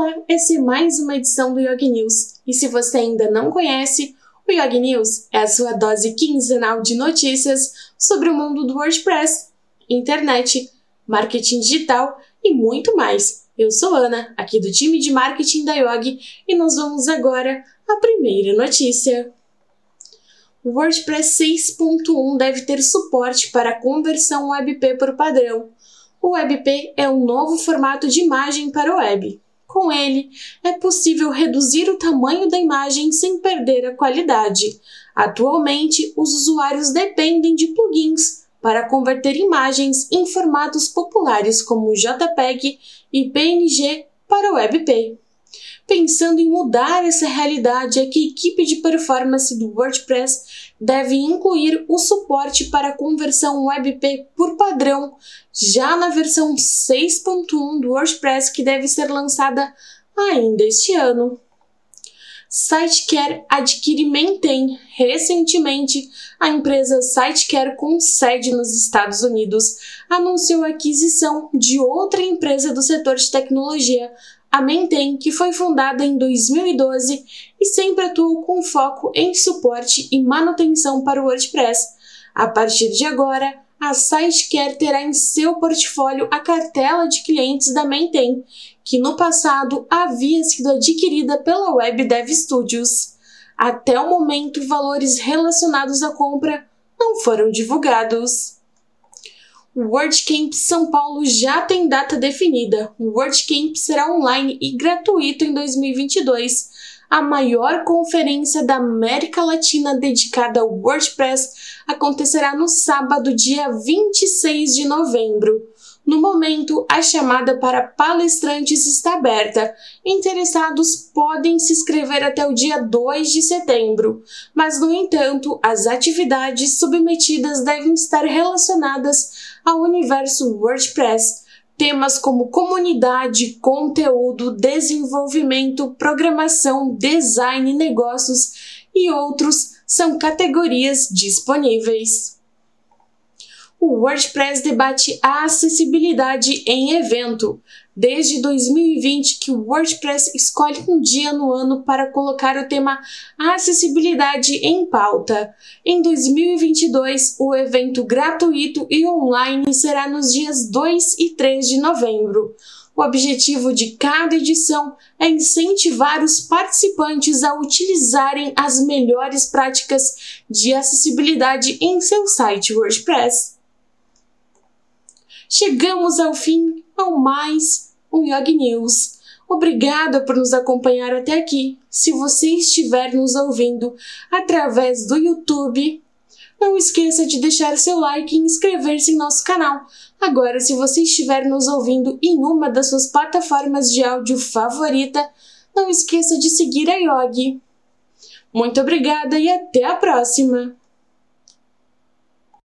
Olá, essa é mais uma edição do Yogi News. E se você ainda não conhece, o Yogi News é a sua dose quinzenal de notícias sobre o mundo do WordPress, internet, marketing digital e muito mais. Eu sou Ana, aqui do time de marketing da Yogi, e nós vamos agora à primeira notícia. O WordPress 6.1 deve ter suporte para conversão WebP por padrão. O WebP é um novo formato de imagem para o web. Com ele, é possível reduzir o tamanho da imagem sem perder a qualidade. Atualmente, os usuários dependem de plugins para converter imagens em formatos populares como JPEG e PNG para WebP. Pensando em mudar essa realidade, é que a equipe de performance do WordPress deve incluir o suporte para conversão WebP por padrão já na versão 6.1 do WordPress que deve ser lançada ainda este ano. SiteCare adquire Maintain. Recentemente, a empresa SiteCare, com sede nos Estados Unidos, anunciou a aquisição de outra empresa do setor de tecnologia, a Maintain, que foi fundada em 2012 e sempre atuou com foco em suporte e manutenção para o WordPress. A partir de agora, a SiteCare terá em seu portfólio a cartela de clientes da Maintain, que no passado havia sido adquirida pela Web Dev Studios. Até o momento, valores relacionados à compra não foram divulgados. O WordCamp São Paulo já tem data definida. O WordCamp será online e gratuito em 2022, a maior conferência da América Latina dedicada ao WordPress acontecerá no sábado, dia 26 de novembro. No momento, a chamada para palestrantes está aberta. Interessados podem se inscrever até o dia 2 de setembro, mas, no entanto, as atividades submetidas devem estar relacionadas ao universo WordPress. Temas como comunidade, conteúdo, desenvolvimento, programação, design, negócios e outros são categorias disponíveis o WordPress debate a acessibilidade em evento. Desde 2020 que o WordPress escolhe um dia no ano para colocar o tema acessibilidade em pauta. Em 2022, o evento gratuito e online será nos dias 2 e 3 de novembro. O objetivo de cada edição é incentivar os participantes a utilizarem as melhores práticas de acessibilidade em seu site WordPress chegamos ao fim ao mais um Yogi News. Obrigada por nos acompanhar até aqui. Se você estiver nos ouvindo através do YouTube, não esqueça de deixar seu like e inscrever-se em nosso canal. Agora, se você estiver nos ouvindo em uma das suas plataformas de áudio favorita, não esqueça de seguir a Yogi. Muito obrigada e até a próxima!